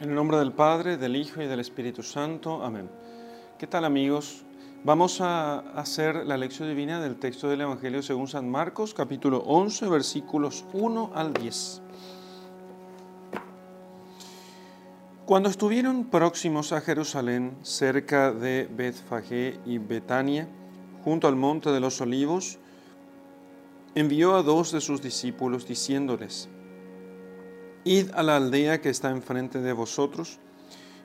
En el nombre del Padre, del Hijo y del Espíritu Santo. Amén. ¿Qué tal amigos? Vamos a hacer la lección divina del texto del Evangelio según San Marcos, capítulo 11, versículos 1 al 10. Cuando estuvieron próximos a Jerusalén, cerca de Betfagé y Betania, junto al monte de los olivos, envió a dos de sus discípulos diciéndoles, Id a la aldea que está enfrente de vosotros,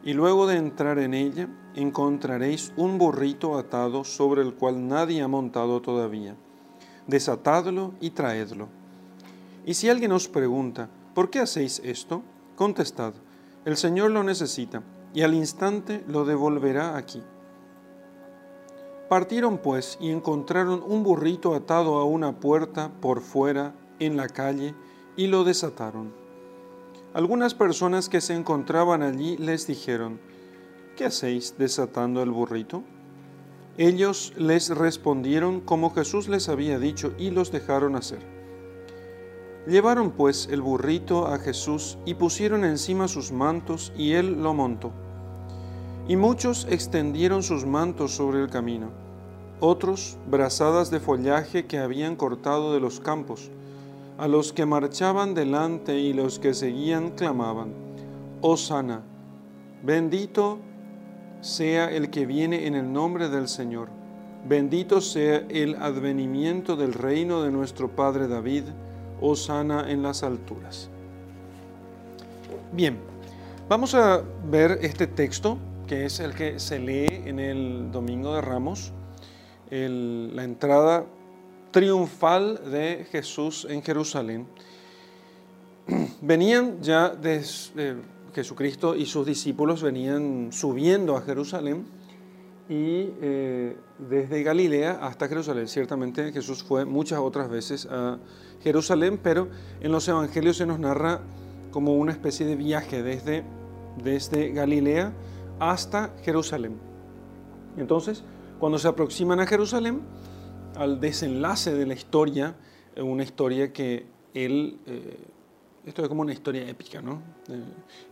y luego de entrar en ella encontraréis un burrito atado sobre el cual nadie ha montado todavía. Desatadlo y traedlo. Y si alguien os pregunta, ¿por qué hacéis esto? Contestad, el Señor lo necesita, y al instante lo devolverá aquí. Partieron pues y encontraron un burrito atado a una puerta por fuera en la calle y lo desataron. Algunas personas que se encontraban allí les dijeron, ¿qué hacéis desatando el burrito? Ellos les respondieron como Jesús les había dicho y los dejaron hacer. Llevaron pues el burrito a Jesús y pusieron encima sus mantos y él lo montó. Y muchos extendieron sus mantos sobre el camino, otros brazadas de follaje que habían cortado de los campos a los que marchaban delante y los que seguían clamaban, Osana, bendito sea el que viene en el nombre del Señor, bendito sea el advenimiento del reino de nuestro Padre David, Osana en las alturas. Bien, vamos a ver este texto, que es el que se lee en el Domingo de Ramos, la entrada triunfal de Jesús en Jerusalén, venían ya desde Jesucristo y sus discípulos venían subiendo a Jerusalén y eh, desde Galilea hasta Jerusalén. Ciertamente Jesús fue muchas otras veces a Jerusalén, pero en los evangelios se nos narra como una especie de viaje desde, desde Galilea hasta Jerusalén. Entonces, cuando se aproximan a Jerusalén, al desenlace de la historia, eh, una historia que él, eh, esto es como una historia épica, ¿no? Eh,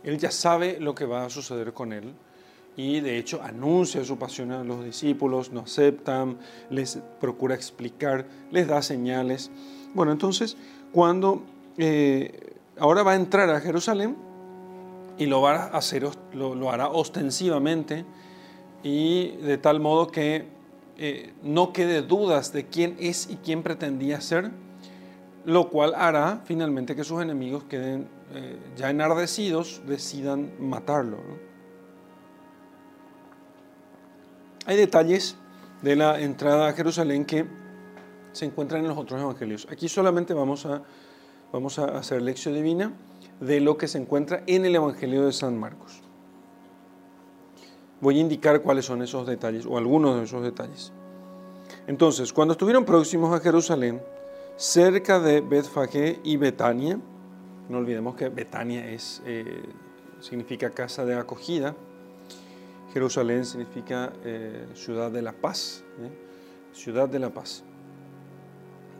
él ya sabe lo que va a suceder con él y de hecho anuncia su pasión a los discípulos, no aceptan, les procura explicar, les da señales. Bueno, entonces, cuando ahora va a entrar a Jerusalén y lo va a hacer, lo hará ostensivamente y de tal modo que eh, no quede dudas de quién es y quién pretendía ser, lo cual hará finalmente que sus enemigos queden eh, ya enardecidos, decidan matarlo. Hay detalles de la entrada a Jerusalén que se encuentran en los otros evangelios. Aquí solamente vamos a, vamos a hacer lección divina de lo que se encuentra en el Evangelio de San Marcos. Voy a indicar cuáles son esos detalles o algunos de esos detalles. Entonces, cuando estuvieron próximos a Jerusalén, cerca de Betfagé y Betania, no olvidemos que Betania es, eh, significa casa de acogida, Jerusalén significa eh, ciudad de la paz, ¿eh? ciudad de la paz.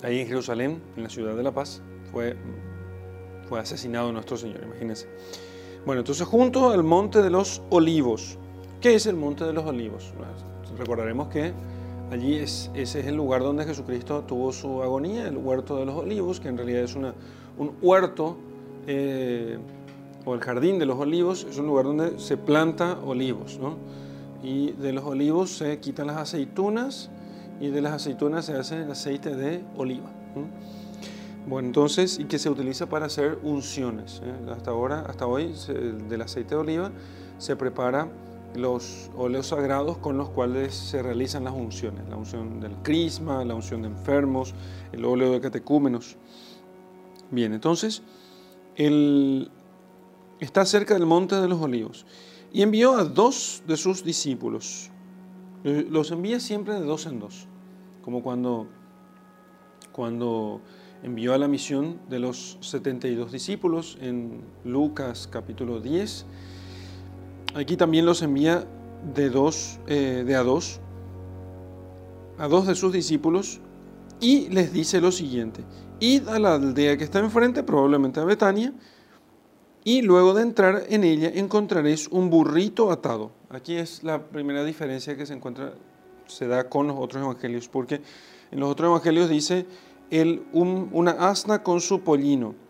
Ahí en Jerusalén, en la ciudad de la paz, fue, fue asesinado nuestro Señor, imagínense. Bueno, entonces junto al monte de los olivos, ¿Qué es el Monte de los Olivos? Recordaremos que allí es, ese es el lugar donde Jesucristo tuvo su agonía, el huerto de los olivos, que en realidad es una, un huerto eh, o el jardín de los olivos, es un lugar donde se planta olivos, ¿no? Y de los olivos se quitan las aceitunas y de las aceitunas se hace el aceite de oliva. Bueno, entonces, y que se utiliza para hacer unciones. ¿eh? Hasta ahora, hasta hoy, del aceite de oliva se prepara los óleos sagrados con los cuales se realizan las unciones, la unción del crisma, la unción de enfermos, el óleo de catecúmenos. Bien, entonces, él está cerca del monte de los olivos y envió a dos de sus discípulos. Eh, los envía siempre de dos en dos, como cuando, cuando envió a la misión de los 72 discípulos en Lucas capítulo 10 Aquí también los envía de dos, eh, de a dos, a dos de sus discípulos, y les dice lo siguiente: Id a la aldea que está enfrente, probablemente a Betania, y luego de entrar en ella encontraréis un burrito atado. Aquí es la primera diferencia que se encuentra, se da con los otros evangelios, porque en los otros evangelios dice el, una asna con su pollino.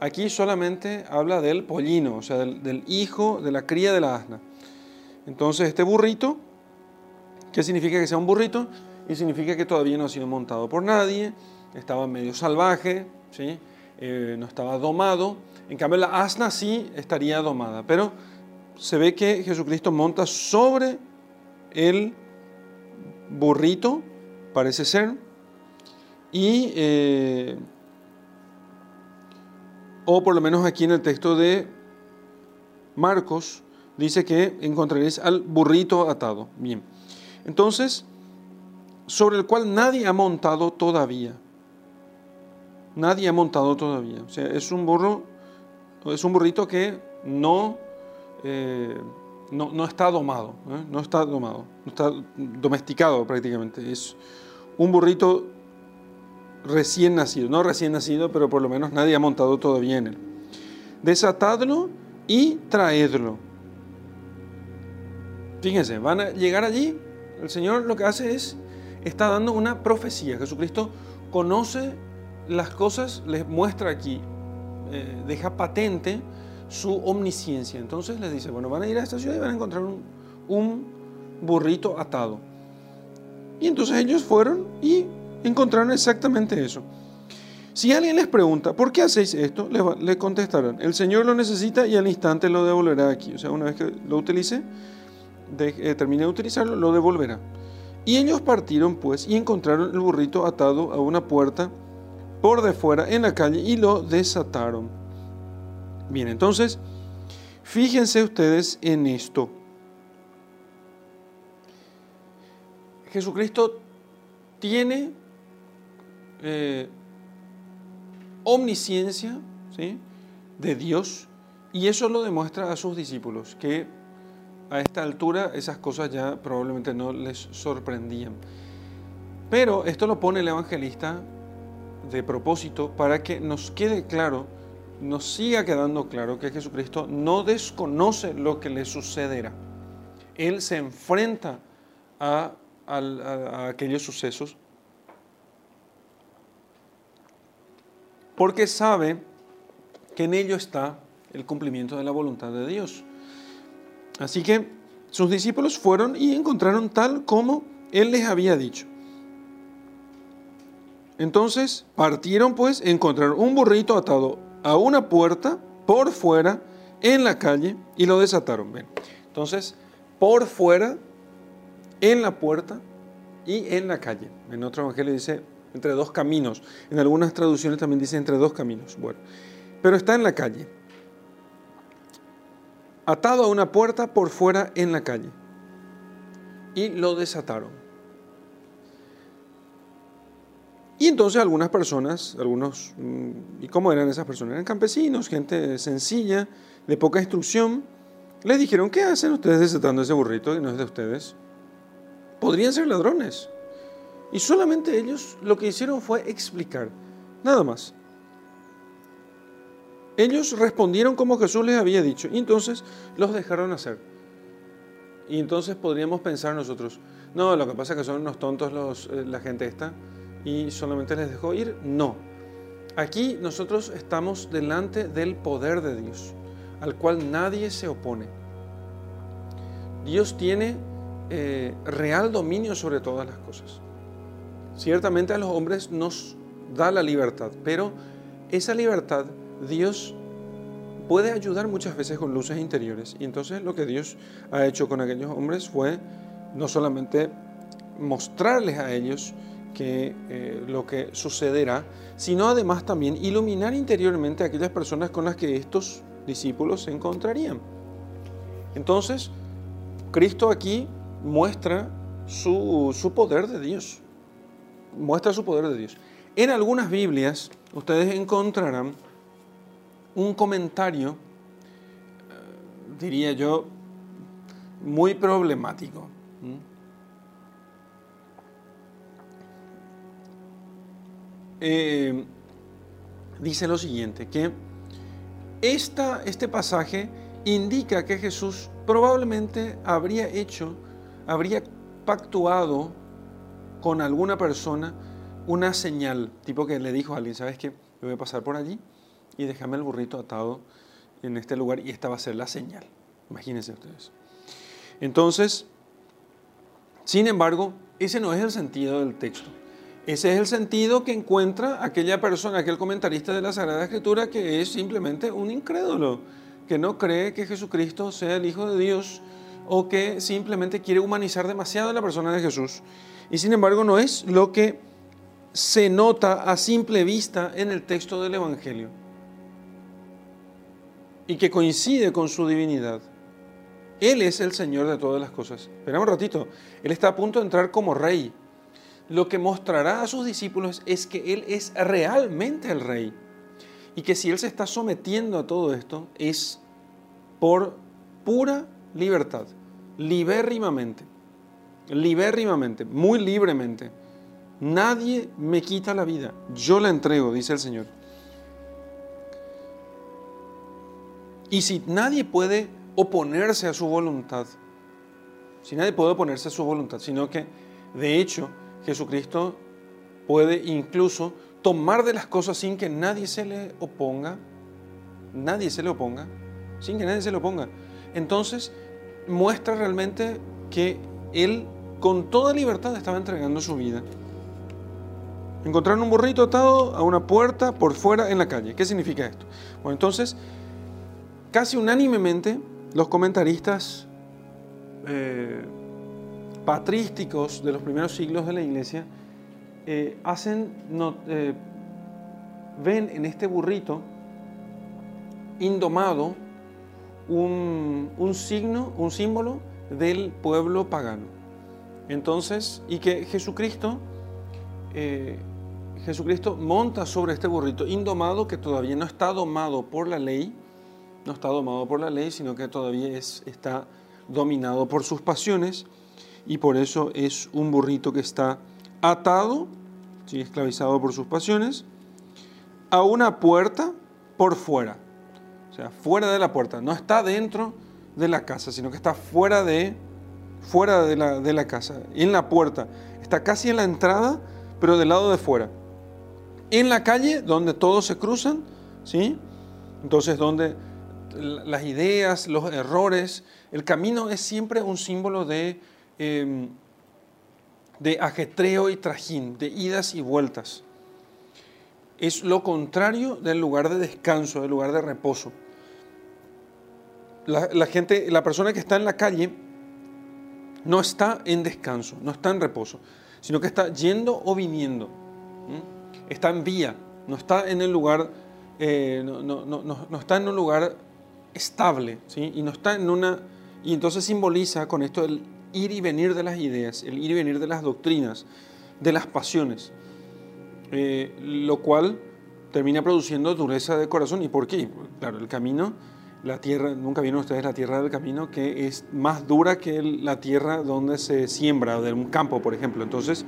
Aquí solamente habla del pollino, o sea, del, hijo, de la cría de la asna. Entonces este burrito, ¿qué significa que sea un burrito? Y significa que todavía no ha sido montado por nadie, estaba medio salvaje, ¿sí? Eh, no estaba domado. En cambio, la asna sí estaría domada, pero se ve que Jesucristo monta sobre el burrito, parece ser, y, eh, o por lo menos aquí en el texto de Marcos, dice que encontraréis al burrito atado. Bien, entonces, sobre el cual nadie ha montado todavía nadie ha montado todavía. O sea, es un burro, es un burrito que no, eh, no, está domado, ¿eh? no está domado, no está domesticado prácticamente. Es un burrito recién nacido, no recién nacido, pero por lo menos nadie ha montado todavía en él. Desatadlo y traedlo. Fíjense, van a llegar allí, el Señor lo que hace es, está dando una profecía. Jesucristo conoce las cosas les muestra aquí, eh, deja patente su omnisciencia. Entonces les dice, bueno, van a ir a esta ciudad y van a encontrar un, un burrito atado. Y entonces ellos fueron y encontraron exactamente eso. Si alguien les pregunta, ¿por qué hacéis esto? Le, contestarán, el Señor lo necesita y al instante lo devolverá aquí. O sea, una vez que lo utilice, eh, termine de utilizarlo, lo devolverá. Y ellos partieron pues y encontraron el burrito atado a una puerta por de fuera en la calle y lo desataron. Bien, entonces, fíjense ustedes en esto. Jesucristo tiene eh, omnisciencia ¿sí? de Dios y eso lo demuestra a sus discípulos, que a esta altura esas cosas ya probablemente no les sorprendían. Pero esto lo pone el evangelista de propósito para que nos quede claro, nos siga quedando claro que Jesucristo no desconoce lo que le sucederá. Él se enfrenta a, aquellos sucesos porque sabe que en ello está el cumplimiento de la voluntad de Dios. Así que sus discípulos fueron y encontraron tal como Él les había dicho. Entonces partieron pues, encontraron un burrito atado a una puerta por fuera en la calle y lo desataron. ¿ven? Entonces, por fuera, en la puerta y en la calle. En otro evangelio dice entre dos caminos. En algunas traducciones también dice entre dos caminos. Bueno, pero está en la calle. Atado a una puerta por fuera en la calle. Y lo desataron. Y entonces algunas personas, algunos, mm, ¿y cómo eran esas personas? Eran campesinos, gente sencilla, de poca instrucción. Les dijeron, ¿qué hacen ustedes desatando ese burrito que no es de ustedes? Podrían ser ladrones. Y solamente ellos lo que hicieron fue explicar, nada más. Ellos respondieron como Jesús les había dicho y entonces los dejaron hacer. Y entonces podríamos pensar nosotros, no, lo que pasa es que son unos tontos los, eh, la gente esta y solamente les dejó ir? No. Aquí nosotros estamos delante del poder de Dios, al cual nadie se opone. Dios tiene eh, real dominio sobre todas las cosas. Ciertamente a los hombres nos da la libertad, pero esa libertad Dios puede ayudar muchas veces con luces interiores. Y entonces lo que Dios ha hecho con aquellos hombres fue no solamente mostrarles a ellos que eh, lo que sucederá, sino además también iluminar interiormente a aquellas personas con las que estos discípulos se encontrarían. Entonces, Cristo aquí muestra su, su poder de Dios, muestra su poder de Dios. En algunas Biblias ustedes encontrarán un comentario, eh, diría yo, muy problemático. Eh, dice lo siguiente, que esta, este pasaje indica que Jesús probablemente habría hecho, habría pactuado con alguna persona una señal, tipo que le dijo a alguien, ¿sabes qué? Me voy a pasar por allí y déjame el burrito atado en este lugar y esta va a ser la señal. Imagínense ustedes. Entonces, sin embargo, ese no es el sentido del texto. Ese es el sentido que encuentra aquella persona, aquel comentarista de la Sagrada Escritura que es simplemente un incrédulo, que no cree que Jesucristo sea el Hijo de Dios o que simplemente quiere humanizar demasiado la persona de Jesús. Y sin embargo no es lo que se nota a simple vista en el texto del Evangelio y que coincide con su divinidad. Él es el Señor de todas las cosas. Esperamos un ratito. Él está a punto de entrar como rey. Lo que mostrará a sus discípulos es que Él es realmente el rey. Y que si Él se está sometiendo a todo esto es por pura libertad, libérrimamente, libérrimamente, muy libremente. Nadie me quita la vida, yo la entrego, dice el Señor. Y si nadie puede oponerse a su voluntad, si nadie puede oponerse a su voluntad, sino que de hecho Jesucristo puede incluso tomar de las cosas sin que nadie se le oponga, nadie se le oponga, sin que nadie se le oponga. Entonces muestra realmente que Él con toda libertad estaba entregando su vida. Encontraron un burrito atado a una puerta por fuera en la calle. ¿Qué significa esto? Bueno, entonces casi unánimemente los comentaristas eh, patrísticos de los primeros siglos de la iglesia eh, hacen, eh, ven en este burrito indomado un, un, signo, un símbolo del pueblo pagano. Entonces, y que Jesucristo, Jesucristo monta sobre este burrito indomado que todavía no está domado por la ley, no está domado por la ley, sino que todavía es, está dominado por sus pasiones y por eso es un burrito que está atado, esclavizado por sus pasiones, a una puerta por fuera. O sea, fuera de la puerta. No está dentro de la casa, sino que está fuera de, fuera de, la, de la casa, en la puerta. Está casi en la entrada, pero del lado de fuera. En la calle, donde todos se cruzan, ¿sí? Entonces, donde las ideas, los errores. El camino es siempre un símbolo de, em, de ajetreo y trajín, de idas y vueltas. Es lo contrario del lugar de descanso, del lugar de reposo. La, gente, la persona que está en la calle no está en descanso, no está en reposo, sino que está yendo o viniendo. Está en vía, no está en el lugar, eh, no, está en un lugar estable. Y no está en una... Y entonces simboliza con esto el ir y venir de las ideas, el ir y venir de las doctrinas, de las pasiones, eh, lo cual termina produciendo dureza de corazón. ¿Y por qué? Claro, el camino, la tierra, nunca vieron ustedes la tierra del camino, que es más dura que la tierra donde se siembra, de un campo, por ejemplo. Entonces,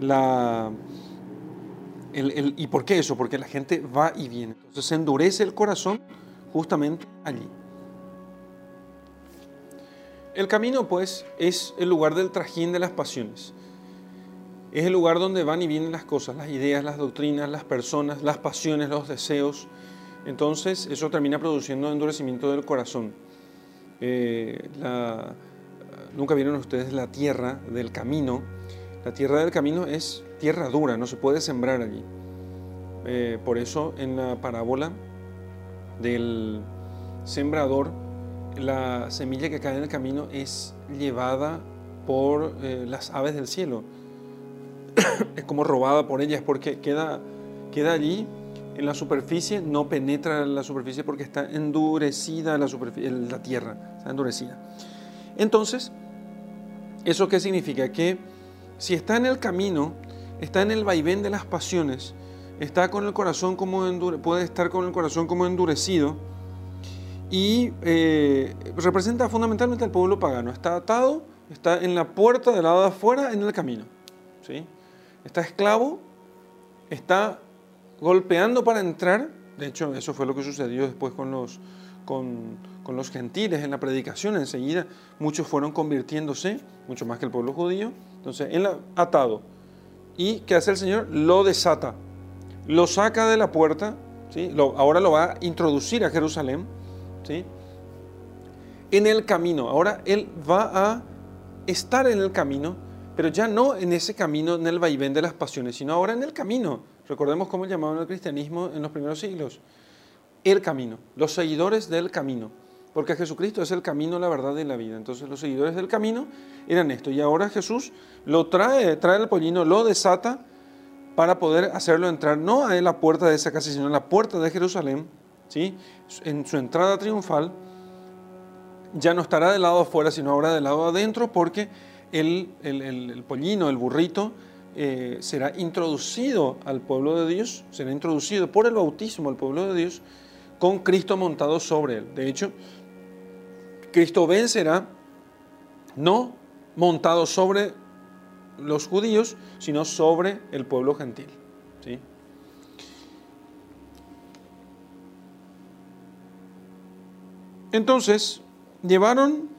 la... ¿Y por qué eso? Porque la gente va y viene. Entonces se endurece el corazón justamente allí. El camino, pues, es el lugar del trajín de las pasiones. Es el lugar donde van y vienen las cosas, las ideas, las doctrinas, las personas, las pasiones, los deseos. Entonces, eso termina produciendo endurecimiento del corazón. Eh, nunca vieron ustedes la tierra del camino. La tierra del camino es tierra dura, no se puede sembrar allí. Eh, por eso en la parábola del sembrador, la semilla que cae en el camino es llevada por eh, las aves del cielo. es como robada por ellas porque queda, queda allí en la superficie, no penetra en la superficie porque está endurecida la, tierra, está endurecida. Entonces, ¿eso qué significa? Que si está en el camino, está en el vaivén de las pasiones, está con el corazón como puede estar con el corazón como endurecido y eh, representa fundamentalmente al pueblo pagano. Está atado, está en la puerta del lado de afuera en el camino. ¿sí? Está esclavo, está golpeando para entrar De hecho, eso fue lo que sucedió después con los, gentiles en la predicación. Enseguida muchos fueron convirtiéndose, mucho más que el pueblo judío. Entonces, él atado. ¿Y qué hace el Señor? Lo desata. Lo saca de la puerta. ¿sí? Ahora lo va a introducir a Jerusalén. ¿sí? En el camino. Ahora él va a estar en el camino, pero ya no en ese camino, en el vaivén de las pasiones, sino ahora en el camino. Recordemos cómo llamaban el cristianismo en los primeros siglos. El camino, los seguidores del camino. Porque Jesucristo es el camino, la verdad y la vida. Entonces los seguidores del camino eran esto. Y ahora Jesús lo trae, trae el pollino, lo desata para poder hacerlo entrar no a la puerta de esa casa, sino a la puerta de Jerusalén, ¿sí? en su entrada triunfal. Ya no estará del lado afuera, sino ahora del lado adentro, porque el, el, pollino, el burrito, eh, será introducido al pueblo de Dios, será introducido por el bautismo al pueblo de Dios con Cristo montado sobre él. De hecho, Cristo vencerá no montado sobre los judíos, sino sobre el pueblo gentil. ¿sí? Entonces, llevaron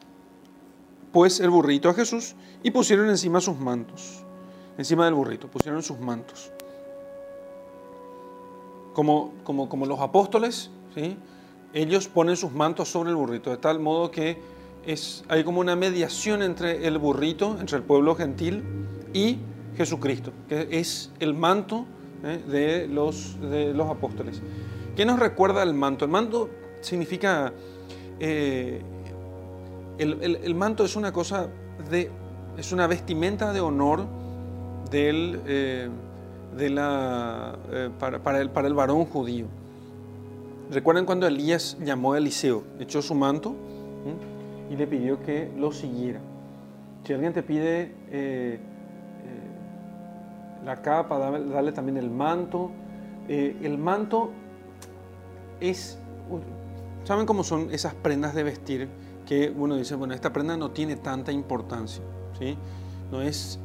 pues el burrito a Jesús y pusieron encima sus mantos. Encima del burrito, pusieron sus mantos. Como, como, como los apóstoles, ¿sí? ellos ponen sus mantos sobre el burrito, de tal modo que es, hay como una mediación entre el burrito, entre el pueblo gentil y Jesucristo, que es el manto ¿eh? de, los, de los apóstoles. ¿Qué nos recuerda el manto? El manto significa, eh, el, manto es una cosa de, es una vestimenta de honor del, eh, de la, para, el, para el varón judío. Recuerden cuando Elías llamó a Eliseo, echó su manto y le pidió que lo siguiera. Si alguien te pide eh, eh, la capa, dale, también el manto. Eh, el manto es, ¿saben cómo son esas prendas de vestir? Que uno dice, bueno, esta prenda no tiene tanta importancia, ¿sí? no, es,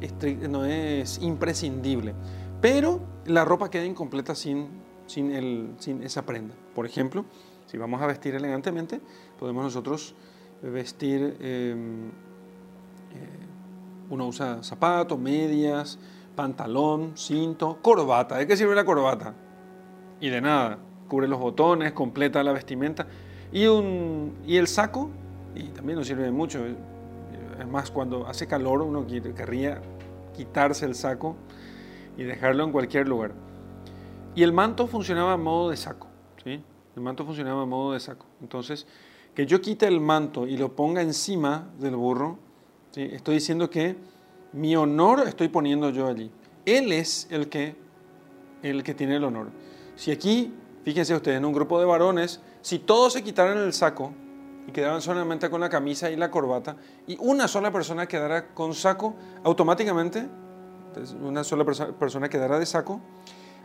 no es imprescindible, pero la ropa queda incompleta sin sin, el, sin esa prenda. Por ejemplo, si vamos a vestir elegantemente, podemos nosotros vestir, em, eh, uno usa zapatos, medias, pantalón, cinto, corbata. ¿De qué sirve la corbata? Y de nada, cubre los botones, completa la vestimenta. Y, un, y el saco, y también nos sirve mucho. Es más, cuando hace calor uno querría quitarse el saco y dejarlo en cualquier lugar. Y el manto funcionaba a modo de saco. ¿sí? El manto funcionaba a modo de saco. Entonces, que yo quite el manto y lo ponga encima del burro, ¿sí? estoy diciendo que mi honor estoy poniendo yo allí. Él es el que, el que tiene el honor. Si aquí, fíjense ustedes, en un grupo de varones, si todos se quitaran el saco y quedaran solamente con la camisa y la corbata, y una sola persona quedara con saco, automáticamente, una sola persona quedara de saco,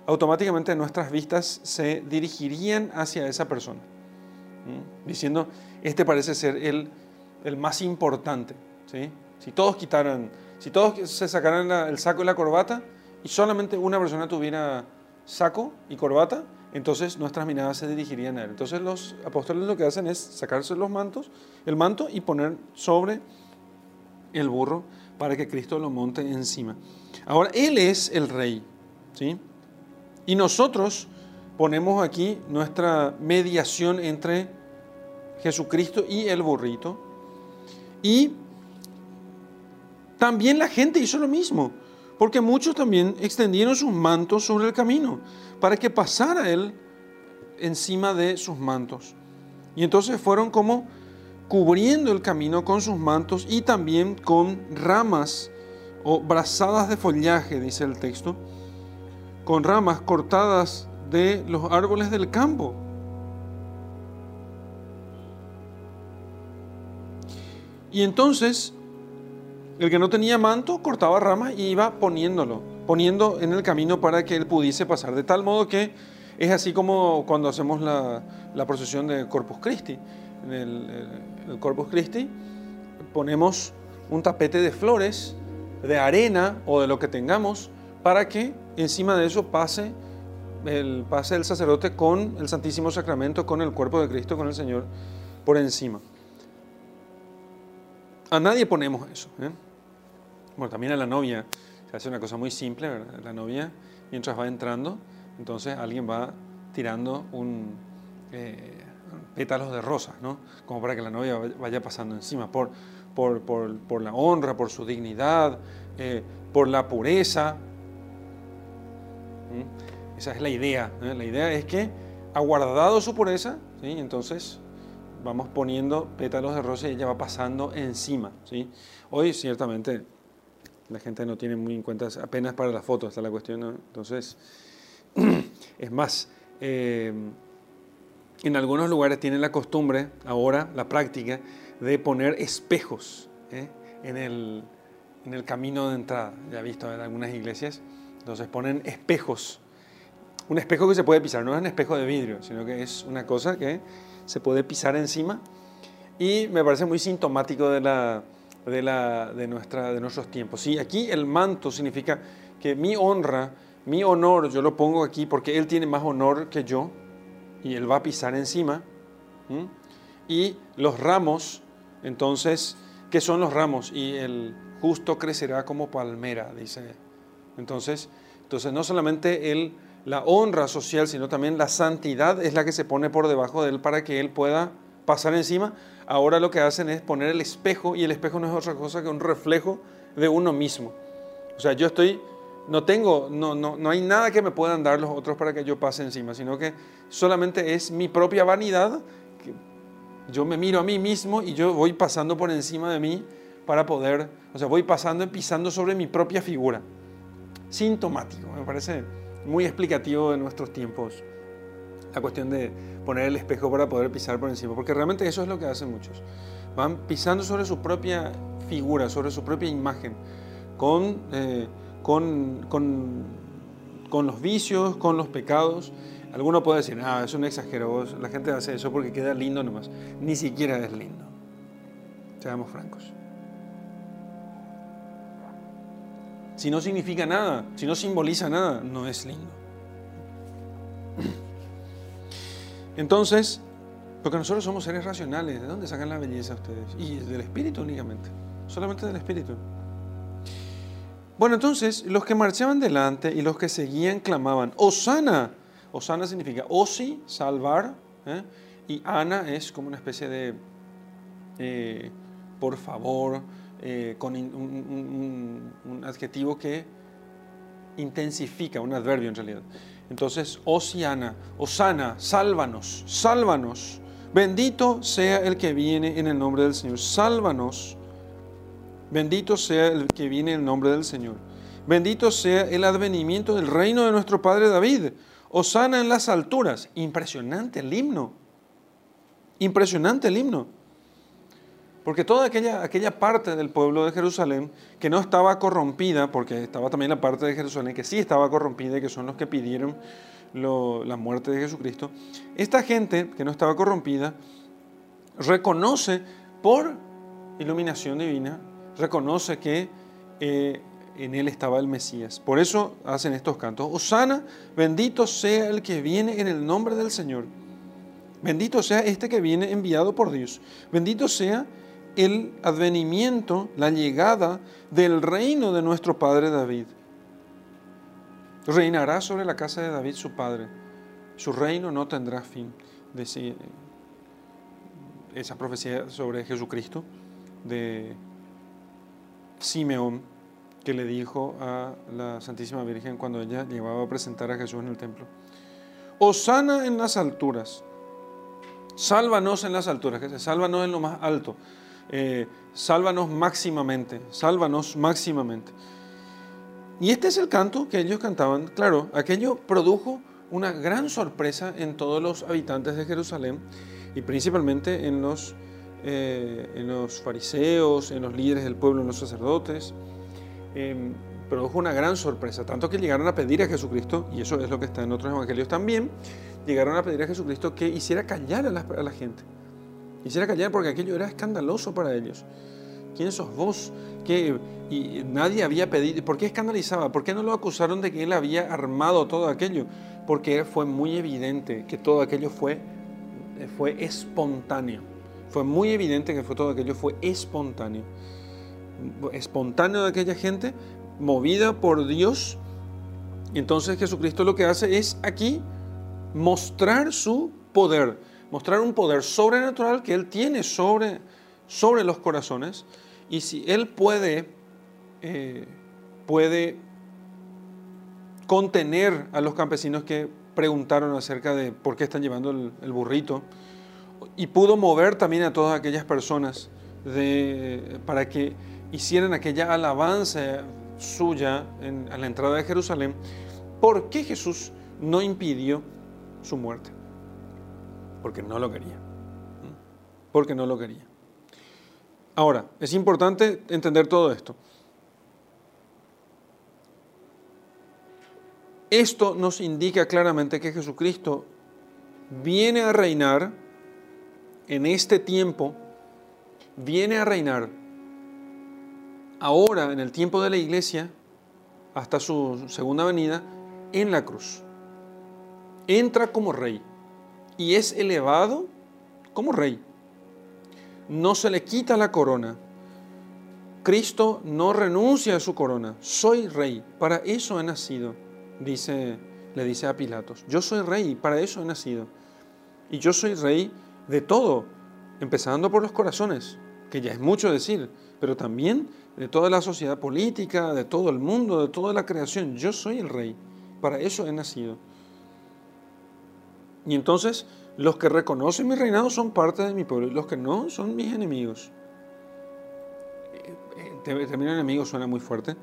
automáticamente nuestras vistas se dirigirían hacia esa persona, diciendo, este parece ser el, el más importante. ¿sí? Si todos quitaran, si todos se sacaran el saco y la corbata y solamente una persona tuviera saco y corbata, entonces nuestras miradas se dirigirían a él. Entonces los apóstoles lo que hacen es sacarse los mantos, el manto y poner sobre el burro para que Cristo lo monte encima. Ahora, Él es el rey, ¿sí? Y nosotros ponemos aquí nuestra mediación entre Jesucristo y el burrito. Y también la gente hizo lo mismo, porque muchos también extendieron sus mantos sobre el camino para que pasara él encima de sus mantos. Y entonces fueron como cubriendo el camino con sus mantos y también con ramas o brazadas de follaje, dice el texto con ramas cortadas de los árboles del campo. Y entonces, el que no tenía manto cortaba ramas y iba poniéndolo, poniendo en el camino para que él pudiese pasar. De tal modo que es así como cuando hacemos la, procesión de Corpus Christi. En el, el Corpus Christi ponemos un tapete de flores, de arena o de lo que tengamos, para que encima de eso pase el pase del sacerdote con el Santísimo Sacramento, con el cuerpo de Cristo, con el Señor por encima. A nadie ponemos eso. ¿eh? Bueno, también a la novia se hace una cosa muy simple. La novia, mientras va entrando, entonces alguien va tirando un eh, pétalos de rosas, ¿no? Como para que la novia vaya pasando encima, por, por, por, por la honra, por su dignidad, eh, por la pureza. ¿Mm? Esa es la idea. ¿eh? La idea es que ha guardado su pureza, ¿sí? entonces vamos poniendo pétalos de rosa y ella va pasando encima. ¿sí? Hoy ciertamente la gente no tiene muy en cuenta, apenas para la foto está la cuestión, entonces es más, eh, en algunos lugares tienen la costumbre, ahora la práctica, de poner espejos ¿eh? en, el, en, el, camino de entrada. Ya he visto en algunas iglesias, entonces ponen espejos. Un espejo que se puede pisar, no es un espejo de vidrio, sino que es una cosa que se puede pisar encima y me parece muy sintomático de, la, de, la, de, nuestra, de nuestros tiempos. Sí, aquí el manto significa que mi honra, mi honor, yo lo pongo aquí porque Él tiene más honor que yo y Él va a pisar encima. Y los ramos, entonces, ¿qué son los ramos? Y el justo crecerá como palmera, dice. Entonces, entonces no solamente Él la honra social, sino también la santidad es la que se pone por debajo de él para que él pueda pasar encima. Ahora lo que hacen es poner el espejo y el espejo no es otra cosa que un reflejo de uno mismo. O sea, yo estoy, no tengo, no, no, no hay nada que me puedan dar los otros para que yo pase encima, sino que solamente es mi propia vanidad. Que yo me miro a mí mismo y yo voy pasando por encima de mí para poder, o sea, voy pasando y pisando sobre mi propia figura. Sintomático, me parece muy explicativo de nuestros tiempos, la cuestión de poner el espejo para poder pisar por encima, porque realmente eso es lo que hacen muchos. Van pisando sobre su propia figura, sobre su propia imagen, con, eh, con, con, con, los vicios, con los pecados. Alguno puede decir, ah, es un exagero, la gente hace eso porque queda lindo nomás. Ni siquiera es lindo. Seamos francos. Si no significa nada, si no simboliza nada, no es lindo. Entonces, porque nosotros somos seres racionales, ¿de dónde sacan la belleza ustedes? Y del espíritu únicamente, solamente del espíritu. Bueno, entonces, los que marchaban delante y los que seguían clamaban, Osana. Osana significa osi, salvar, ¿eh? y Ana es como una especie de, eh, por favor, eh, con un, adjetivo que intensifica, un adverbio en realidad. Entonces, Osiana, Osana, sálvanos, sálvanos. Bendito sea el que viene en el nombre del Señor. Sálvanos. Bendito sea el que viene en el nombre del Señor. Bendito sea el advenimiento del reino de nuestro Padre David. Osana en las alturas. Impresionante el himno. Impresionante el himno. Porque toda aquella, aquella parte del pueblo de Jerusalén que no estaba corrompida, porque estaba también la parte de Jerusalén que sí estaba corrompida y que son los que pidieron la muerte de Jesucristo, esta gente que no estaba corrompida reconoce por iluminación divina, reconoce que eh, en él estaba el Mesías. Por eso hacen estos cantos. Osana, bendito sea el que viene en el nombre del Señor. Bendito sea este que viene enviado por Dios. Bendito sea el advenimiento, la llegada del reino de nuestro padre David. Reinará sobre la casa de David su padre. Su reino no tendrá fin. esa profecía sobre Jesucristo de Simeón que le dijo a la Santísima Virgen cuando ella llevaba a presentar a Jesús en el templo. Osana en las alturas. Sálvanos en las alturas, que se sálvanos en lo más alto. Eh, sálvanos máximamente, sálvanos máximamente. Y este es el canto que ellos cantaban. Claro, aquello produjo una gran sorpresa en todos los habitantes de Jerusalén y principalmente en los, eh, en los fariseos, en los líderes del pueblo, en los sacerdotes. Em, produjo una gran sorpresa, tanto que llegaron a pedir a Jesucristo, y eso es lo que está en otros evangelios también, llegaron a pedir a Jesucristo que hiciera callar a la gente. Quisiera callar porque aquello era escandaloso para ellos. ¿Quién sos vos? Que y nadie había pedido. ¿Por qué escandalizaba? ¿Por qué no lo acusaron de que él había armado todo aquello? porque fue muy evidente que todo aquello fue, fue espontáneo. Fue muy evidente que fue todo aquello fue espontáneo. Espontáneo de aquella gente, movida por Dios. Entonces Jesucristo lo que hace es aquí mostrar su poder, mostrar un poder sobrenatural que Él tiene sobre, sobre los corazones. Y si Él puede, eh, puede contener a los campesinos que preguntaron acerca de por qué están llevando el, burrito, y pudo mover también a todas aquellas personas de, para que hicieran aquella alabanza suya a la entrada de Jerusalén, ¿por qué Jesús no impidió su muerte? Porque no lo quería. Porque no lo quería. Ahora, es importante entender todo esto. Esto nos indica claramente que Jesucristo viene a reinar en este tiempo, viene a reinar ahora en el tiempo de la iglesia, hasta su segunda venida, en la cruz. Entra como rey y es elevado como rey. No se le quita la corona. Cristo no renuncia a su corona. Soy rey. Para eso he nacido dice, le dice a Pilatos, yo soy rey, para eso he nacido. Y yo soy rey de todo, empezando por los corazones, que ya es mucho decir, pero también de toda la sociedad política, de todo el mundo, de toda la creación. Yo soy el rey, para eso he nacido. Y entonces los que reconocen mi reinado son parte de mi pueblo, los que no son mis enemigos. Eh, eh, también enemigo suena muy fuerte,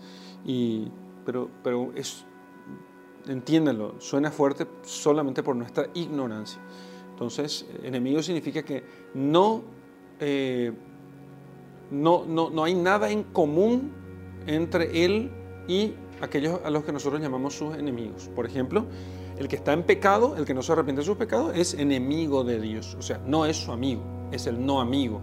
y, pero, pero es, entiéndanlo, suena fuerte solamente por nuestra ignorancia. Entonces, enemigo significa que no, eh, no, no, no, hay nada en común entre él y aquellos a los que nosotros llamamos sus enemigos. Por ejemplo, el que está en pecado, el que no se arrepiente de sus pecados, es enemigo de Dios. O sea, no es su amigo, es el no amigo.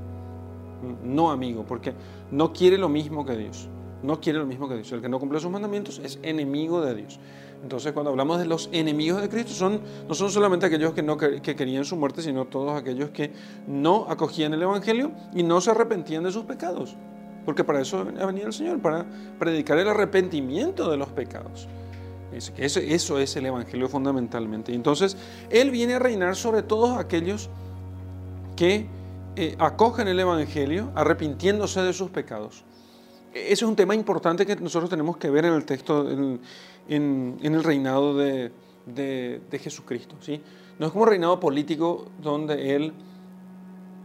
No amigo, porque no quiere lo mismo que Dios. No quiere lo mismo que Dios. El que no cumple sus mandamientos es enemigo de Dios. Entonces, cuando hablamos de los enemigos de Cristo, son, no son solamente aquellos que, no, que querían su muerte, sino todos aquellos que no acogían el Evangelio y no se arrepentían de sus pecados. Porque para eso ha venido el Señor, para predicar el arrepentimiento de los pecados. Eso, es el Evangelio fundamentalmente. Entonces, Él viene a reinar sobre todos aquellos que eh, acogen el Evangelio arrepintiéndose de sus pecados. Ese es un tema importante que nosotros tenemos que ver en el texto, en, el reinado de, Jesucristo. ¿sí? No es como un reinado político donde Él,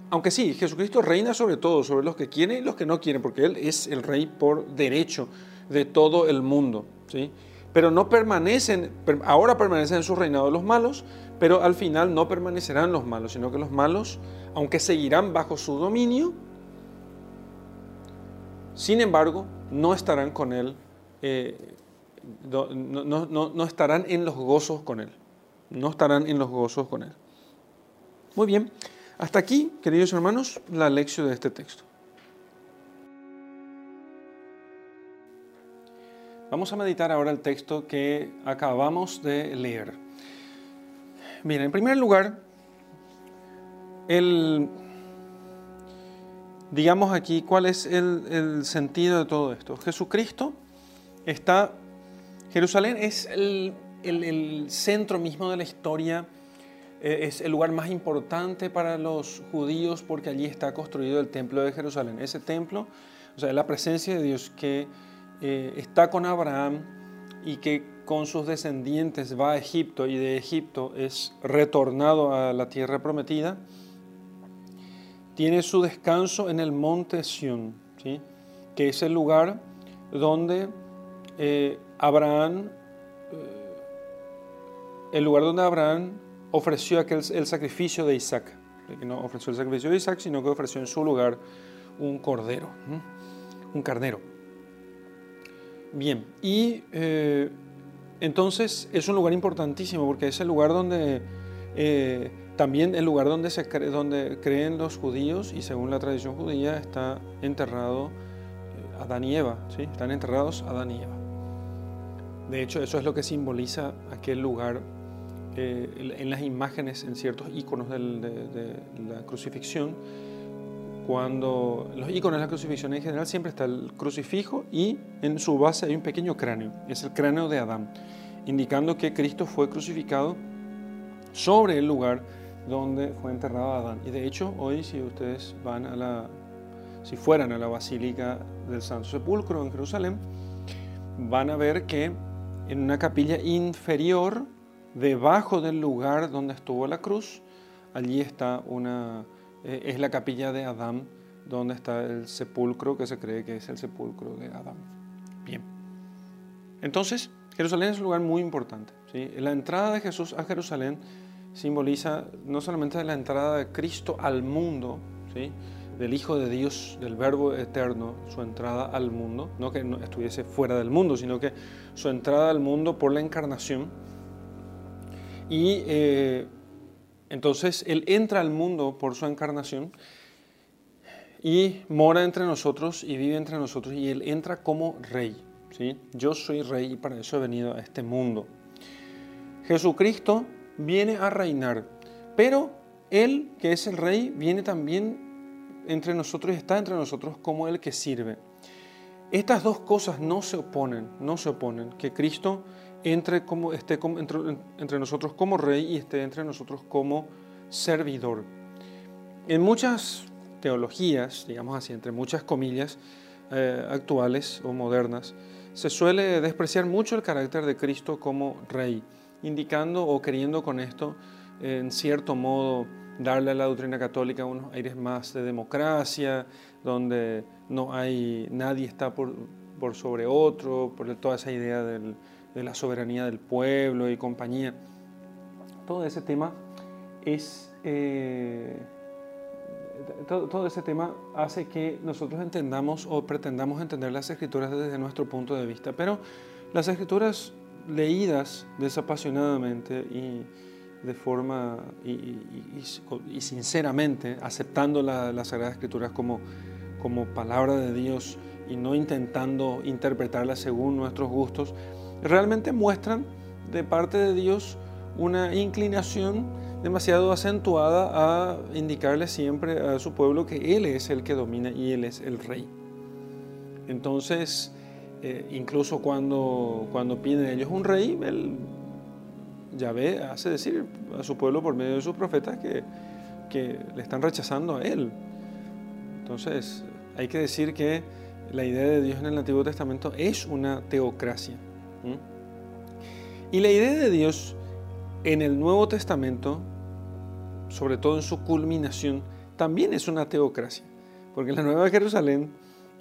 aunque sí, Jesucristo reina sobre todo, sobre los que quieren y los que no quieren, porque Él es el rey por derecho de todo el mundo. ¿sí? Pero no permanecen, ahora permanecen en su reinado los malos, pero al final no permanecerán los malos, sino que los malos, aunque seguirán bajo su dominio, sin embargo, no estarán con Él eh, no, estarán en los gozos con Él. No estarán en los gozos con Él. Muy bien, hasta aquí, queridos hermanos, la lección de este texto. Vamos a meditar ahora el texto que acabamos de leer. Bien, en primer lugar, el, digamos aquí cuál es el, el sentido de todo esto. Jesucristo está Jerusalén es el, centro mismo de la historia, eh, es el lugar más importante para los judíos porque allí está construido el templo de Jerusalén. Ese templo, o sea, la presencia de Dios que eh, está con Abraham y que con sus descendientes va a Egipto y de Egipto es retornado a la tierra prometida, tiene su descanso en el monte Sión, ¿sí? que es el lugar donde eh, Abraham, eh, el lugar donde Abraham ofreció aquel, el sacrificio de Isaac, no ofreció el sacrificio de Isaac, sino que ofreció en su lugar un cordero, un carnero. Bien, y eh, entonces es un lugar importantísimo porque es el lugar donde eh, también el lugar donde, se donde creen los judíos y según la tradición judía está enterrado Adán y Eva, ¿sí? están enterrados Adán y Eva. De hecho, eso es lo que simboliza aquel lugar eh, en las imágenes, en ciertos iconos de, la crucifixión, cuando los iconos de la crucifixión en general siempre está el crucifijo y en su base hay un pequeño cráneo, es el cráneo de Adán, indicando que Cristo fue crucificado sobre el lugar donde fue enterrado Adán. Y de hecho, hoy si ustedes van a la, si fueran a la Basílica del Santo Sepulcro en Jerusalén, van a ver que en una capilla inferior, debajo del lugar donde estuvo la cruz, allí está una, eh, es la capilla de Adán, donde está el sepulcro que se cree que es el sepulcro de Adán. Bien. Entonces, Jerusalén es un lugar muy importante. ¿sí? La entrada de Jesús a Jerusalén simboliza no solamente la entrada de Cristo al mundo, ¿sí? del Hijo de Dios, del Verbo eterno, su entrada al mundo, no que estuviese fuera del mundo, sino que su entrada al mundo por la encarnación. Y eh, entonces Él entra al mundo por su encarnación y mora entre nosotros y vive entre nosotros y Él entra como rey. ¿sí? Yo soy rey y para eso he venido a este mundo. Jesucristo viene a reinar, pero Él, que es el rey, viene también entre nosotros y está entre nosotros como el que sirve. Estas dos cosas no se oponen, no se oponen, que Cristo entre como, esté entre, nosotros como rey y esté entre nosotros como servidor. En muchas teologías, digamos así, entre muchas comillas eh, actuales o modernas, se suele despreciar mucho el carácter de Cristo como rey, indicando o queriendo con esto, en cierto modo, darle a la doctrina católica unos aires más de democracia, donde no hay, nadie está por, por sobre otro, por toda esa idea del, de la soberanía del pueblo y compañía. Todo ese tema es... Eh, todo, ese tema hace que nosotros entendamos o pretendamos entender las escrituras desde nuestro punto de vista, pero las escrituras leídas desapasionadamente y, de forma y, sinceramente, aceptando las la Sagradas Escrituras como, como palabra de Dios y no intentando interpretarla según nuestros gustos, realmente muestran de parte de Dios una inclinación demasiado acentuada a indicarle siempre a su pueblo que Él es el que domina y Él es el rey. Entonces, eh, incluso cuando, cuando piden ellos un rey, Él Yahvé hace decir a su pueblo por medio de sus profetas que, que le están rechazando a Él. Entonces, hay que decir que la idea de Dios en el Antiguo Testamento es una teocracia. Y la idea de Dios en el Nuevo Testamento, sobre todo en su culminación, también es una teocracia. Porque en la Nueva Jerusalén,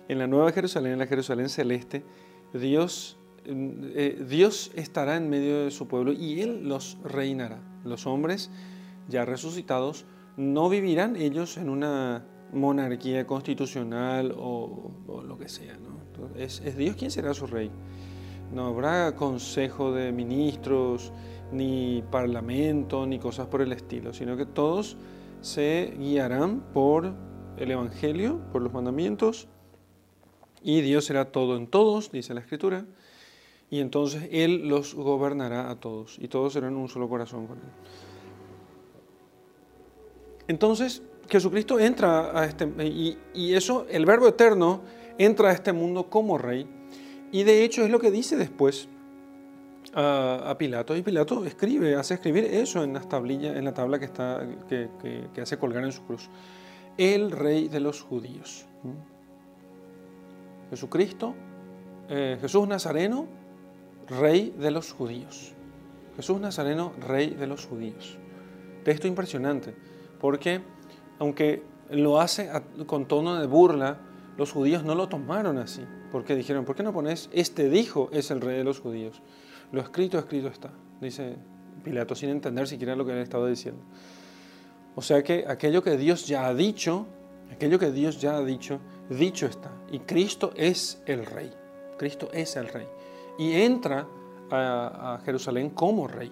en la Nueva Jerusalén, en la Jerusalén celeste, Dios eh, Dios estará en medio de su pueblo y Él los reinará. Los hombres ya resucitados no vivirán ellos en una monarquía constitucional o, lo que sea. Es, es, Dios quien será su rey. No habrá consejo de ministros, ni parlamento, ni cosas por el estilo, sino que todos se guiarán por el Evangelio, por los mandamientos, y Dios será todo en todos, dice la Escritura, y entonces Él los gobernará a todos y todos serán un solo corazón con Él. Entonces Jesucristo entra a este, y, y eso, el Verbo Eterno entra a este mundo como Rey y de hecho es lo que dice después a, Pilato y Pilato escribe, hace escribir eso en en la tabla que, está, que, hace colgar en su cruz. El Rey de los judíos. Jesucristo, eh, Jesús Nazareno, rey de los judíos. Jesús Nazareno, rey de los judíos. Texto impresionante, porque aunque lo hace con tono de burla, los judíos no lo tomaron así, porque dijeron, ¿por qué no pones, este dijo es el rey de los judíos? Lo escrito, escrito está, dice Pilato, sin entender siquiera lo que él estaba diciendo. O sea que aquello que Dios ya ha dicho, aquello que Dios ya ha dicho, dicho está. Y Cristo es el rey. Cristo es el rey y entra a, Jerusalén como rey.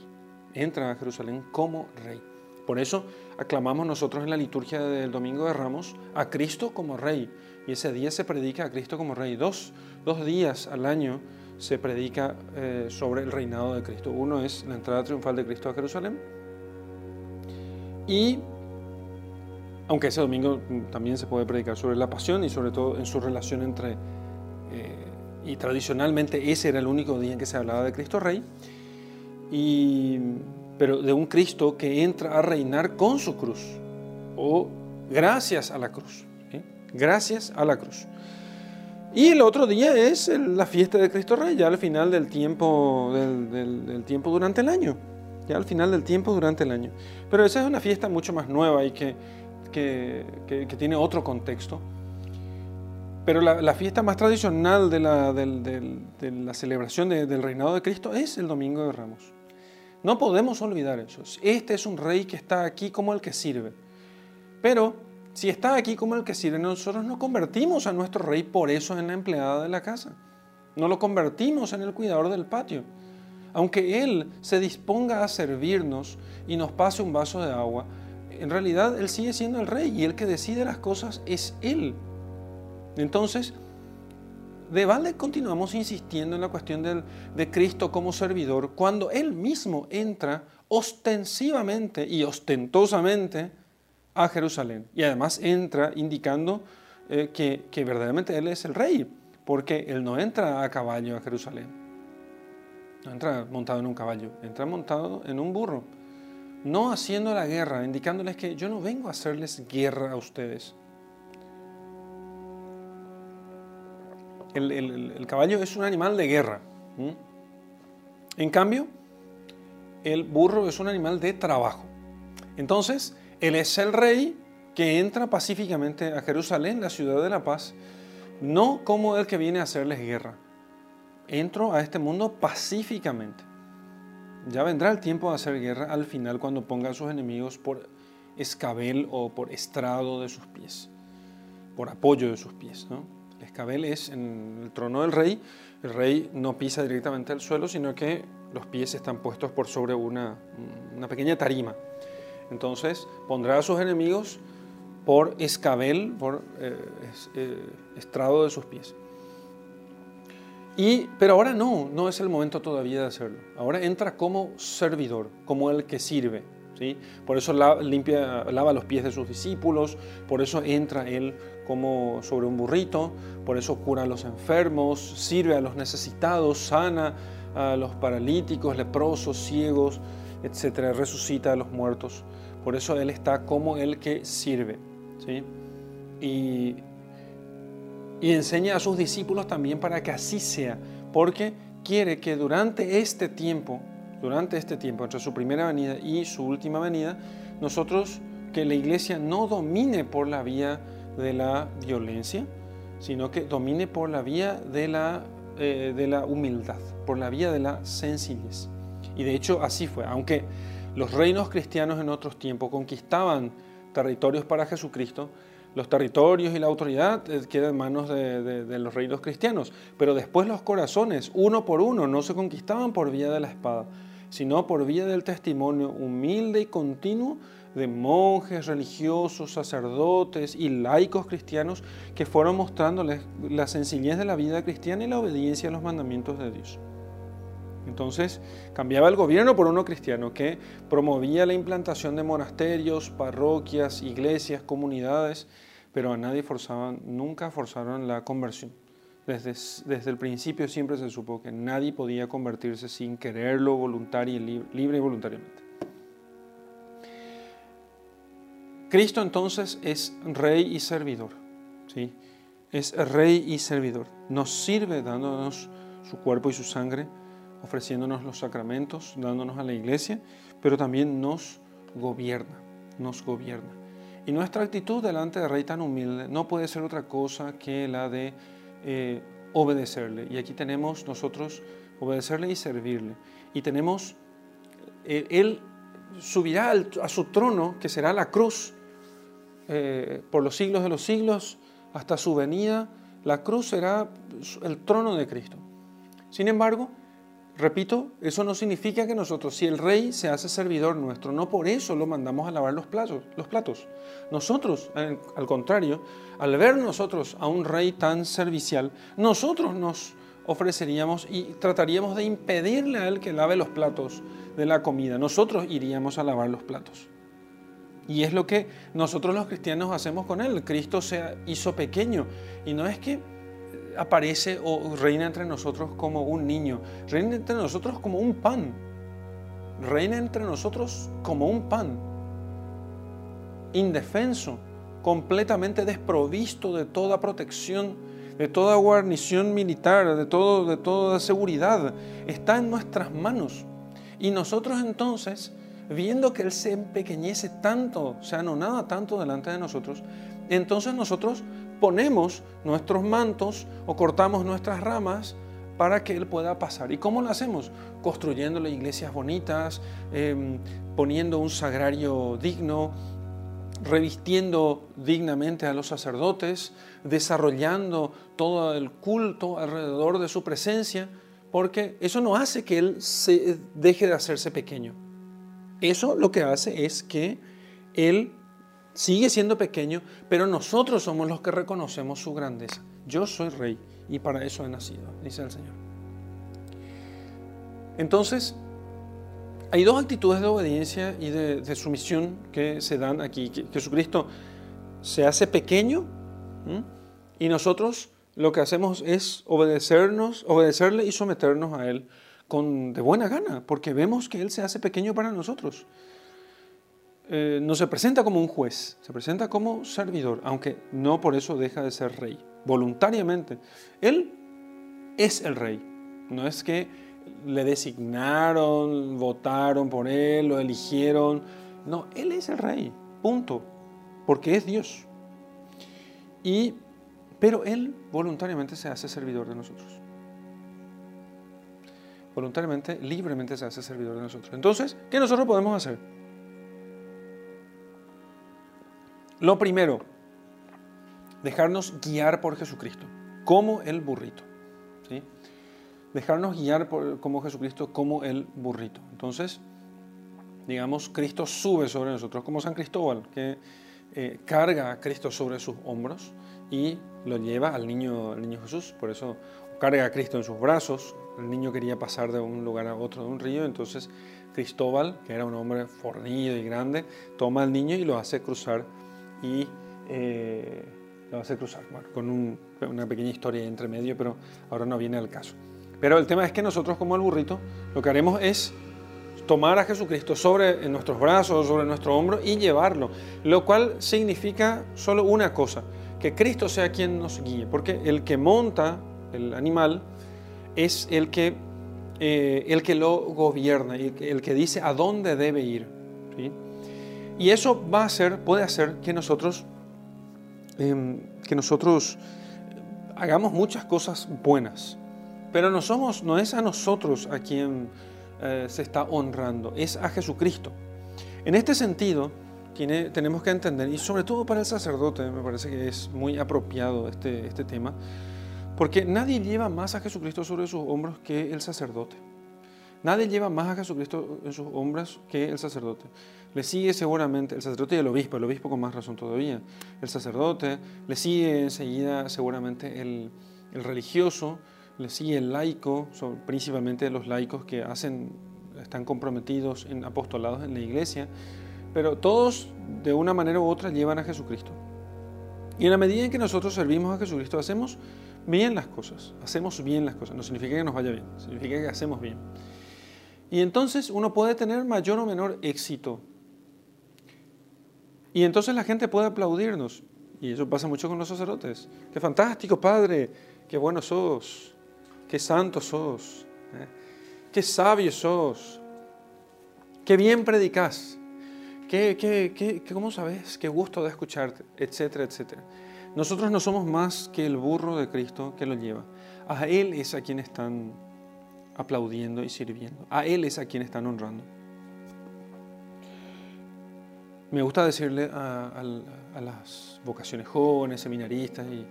Entra a Jerusalén como rey. Por eso aclamamos nosotros en la liturgia del Domingo de Ramos a Cristo como rey. Y ese día se predica a Cristo como rey. Dos, dos días al año se predica eh, sobre el reinado de Cristo. Uno es la entrada triunfal de Cristo a Jerusalén y aunque ese domingo también se puede predicar sobre la pasión y sobre todo en su relación entre, eh, y tradicionalmente ese era el único día en que se hablaba de Cristo Rey, y, pero de un Cristo que entra a reinar con su cruz, o gracias a la cruz, gracias a la cruz. Y el otro día es la fiesta de Cristo Rey, ya al final del tiempo, del tiempo durante el año, ya al final del tiempo durante el año. Pero esa es una fiesta mucho más nueva y que que, tiene otro contexto. Pero la, fiesta más tradicional de la, la celebración del reinado de Cristo es el Domingo de Ramos. No podemos olvidar eso. Este es un rey que está aquí como el que sirve. Pero si está aquí como el que sirve, nosotros no convertimos a nuestro rey por eso en la empleada de la casa. No lo convertimos en el cuidador del patio. Aunque Él se disponga a servirnos y nos pase un vaso de agua, en realidad Él sigue siendo el rey y el que decide las cosas es Él. Entonces, de vale continuamos insistiendo en la cuestión de Cristo como servidor cuando Él mismo entra ostensivamente y ostentosamente a Jerusalén. Y además entra indicando eh, que, que verdaderamente Él es el rey, porque Él no entra a caballo a Jerusalén. No entra montado en un caballo, entra montado en un burro no haciendo la guerra, indicándoles que yo no vengo a hacerles guerra a ustedes. El, caballo es un animal de guerra. En cambio, el burro es un animal de trabajo. Entonces, él es el rey que entra pacíficamente a Jerusalén, la ciudad de la paz, no como el que viene a hacerles guerra. Entro a este mundo pacíficamente. Ya vendrá el tiempo de hacer guerra al final cuando ponga a sus enemigos por escabel o por estrado de sus pies, por apoyo de sus pies. El escabel es en el trono del rey, el rey no pisa directamente al suelo, sino que los pies están puestos por sobre una pequeña tarima. Entonces pondrá a sus enemigos por escabel, por eh, eh, estrado de sus pies pero ahora no, no es el momento todavía de hacerlo. Ahora entra como servidor, como el que sirve. ¿sí? Por eso limpia, lava los pies de sus discípulos, por eso entra él como sobre un burrito, por eso cura a los enfermos, sirve a los necesitados, sana a los paralíticos, leprosos, ciegos, etcétera, resucita a los muertos. Por eso él está como el que sirve. ¿sí? Y y enseña a sus discípulos también para que así sea, porque quiere que durante este tiempo, durante este tiempo, entre su primera venida y su última venida, nosotros, que la iglesia no domine por la vía de la violencia, sino que domine por la vía de la, eh, de la humildad, por la vía de la sencillez. Y de hecho así fue, aunque los reinos cristianos en otros tiempos conquistaban territorios para Jesucristo, los territorios y la autoridad eh, quedan en manos de, los reinos cristianos, pero después los corazones, uno por uno, no se conquistaban por vía de la espada, sino por vía del testimonio humilde y continuo de monjes religiosos, sacerdotes y laicos cristianos que fueron mostrándoles la sencillez de la vida cristiana y la obediencia a los mandamientos de Dios. Entonces cambiaba el gobierno por uno cristiano que promovía la implantación de monasterios, parroquias, iglesias, comunidades, pero a nadie forzaban, nunca forzaron la conversión. Desde, el principio siempre se supo que nadie podía convertirse sin quererlo voluntario y libre, y voluntariamente. Cristo entonces es rey y servidor. ¿sí? Es rey y servidor. Nos sirve dándonos su cuerpo y su sangre ofreciéndonos los sacramentos, dándonos a la iglesia, pero también nos gobierna, nos gobierna. Y nuestra actitud delante del Rey tan humilde no puede ser otra cosa que la de eh, obedecerle. Y aquí tenemos nosotros obedecerle y servirle. Y tenemos, eh, Él subirá a su trono, que será la cruz, eh, por los siglos de los siglos, hasta su venida. La cruz será el trono de Cristo. Sin embargo, Repito, eso no significa que nosotros, si el rey se hace servidor nuestro, no por eso lo mandamos a lavar los platos. Los platos. Nosotros, al contrario, al ver nosotros a un rey tan servicial, nosotros nos ofreceríamos y trataríamos de impedirle a Él que lave los platos de la comida. Nosotros iríamos a lavar los platos. Y es lo que nosotros los cristianos hacemos con Él. Cristo se hizo pequeño y no es que aparece o reina entre nosotros como un niño, reina entre nosotros como un pan, reina entre nosotros como un pan, indefenso, completamente desprovisto de toda protección, de toda guarnición militar, de, todo, de toda seguridad, está en nuestras manos. Y nosotros entonces, viendo que Él se empequeñece tanto, se anonada tanto delante de nosotros, entonces nosotros ponemos nuestros mantos o cortamos nuestras ramas para que Él pueda pasar. ¿Y cómo lo hacemos? Construyéndole iglesias bonitas, em, poniendo un sagrario digno, revistiendo dignamente a los sacerdotes, desarrollando todo el culto alrededor de su presencia, porque eso no hace que Él se deje de hacerse pequeño. Eso lo que hace es que Él sigue siendo pequeño, pero nosotros somos los que reconocemos su grandeza. Yo soy rey y para eso he nacido, dice el Señor. Entonces, hay dos actitudes de obediencia y de, sumisión que se dan aquí. Jesucristo se hace pequeño y nosotros lo que hacemos es obedecernos, obedecerle y someternos a Él con, de buena gana, porque vemos que Él se hace pequeño para nosotros. Eh, no se presenta como un juez, se presenta como servidor, aunque no por eso deja de ser rey, voluntariamente. Él es el rey, no es que le designaron, votaron por él, lo eligieron, no, él es el rey, punto, porque es Dios. Y, pero él voluntariamente se hace servidor de nosotros. Voluntariamente, libremente se hace servidor de nosotros. Entonces, ¿qué nosotros podemos hacer? Lo primero, dejarnos guiar por Jesucristo, como el burrito. ¿sí? Dejarnos guiar por, como Jesucristo, como el burrito. Entonces, digamos, Cristo sube sobre nosotros, como San Cristóbal, que eh, carga a Cristo sobre sus hombros y lo lleva al niño, al niño Jesús. Por eso carga a Cristo en sus brazos. El niño quería pasar de un lugar a otro de un río, entonces Cristóbal, que era un hombre fornido y grande, toma al niño y lo hace cruzar y eh, lo hacer cruzar. Bueno, con una pequeña historia entre medio, pero ahora no viene al caso. Pero el tema es que nosotros como el burrito lo que haremos es tomar a Jesucristo sobre en nuestros brazos, sobre nuestro hombro y llevarlo, lo cual significa solo una cosa, que Cristo sea quien nos guíe, porque el que monta el animal es el que, eh, el que lo gobierna, el, el que dice a dónde debe ir. ¿sí? Y eso va a hacer, puede hacer que nosotros, em, que nosotros hagamos muchas cosas buenas. Pero no, somos, no es a nosotros a quien eh, se está honrando, es a Jesucristo. En este sentido, tiene, tenemos que entender, y sobre todo para el sacerdote, me parece que es muy apropiado este, este tema, porque nadie lleva más a Jesucristo sobre sus hombros que el sacerdote. Nadie lleva más a Jesucristo en sus hombros que el sacerdote. Le sigue seguramente el sacerdote y el obispo, el obispo con más razón todavía. El sacerdote, le sigue enseguida seguramente el, religioso, le sigue el laico, son principalmente los laicos que hacen, están comprometidos en apostolados en la iglesia, pero todos de una manera u otra llevan a Jesucristo. Y en la medida en que nosotros servimos a Jesucristo, hacemos bien las cosas, hacemos bien las cosas, no significa que nos vaya bien, significa que hacemos bien. Y entonces uno puede tener mayor o menor éxito. Y entonces la gente puede aplaudirnos. Y eso pasa mucho con los sacerdotes. Qué fantástico, Padre. Qué bueno sos. Qué santo sos. ¿eh? Qué sabio sos. Qué bien predicas. Qué, qué, qué, ¿Cómo sabes? Qué gusto de escucharte, etcétera, etcétera. Nosotros no somos más que el burro de Cristo que lo lleva. A Él es a quien están aplaudiendo y sirviendo. A Él es a quien están honrando. Me gusta decirle a, las vocaciones jóvenes, seminaristas y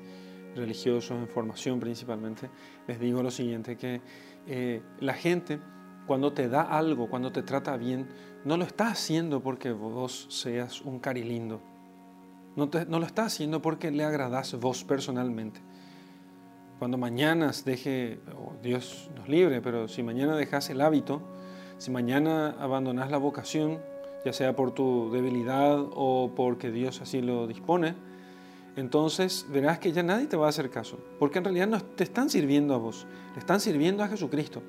religiosos en formación principalmente, les digo lo siguiente, que eh, la gente cuando te da algo, cuando te trata bien, no lo está haciendo porque vos seas un cari lindo. No, no lo está haciendo porque le agradás vos personalmente. Cuando mañana deje, Dios nos libre, pero si mañana dejas el hábito, si mañana abandonas la vocación, ya sea por tu debilidad o porque Dios así lo dispone, entonces verás que ya nadie te va a hacer caso, porque en realidad no te están sirviendo a vos, le están sirviendo a Jesucristo.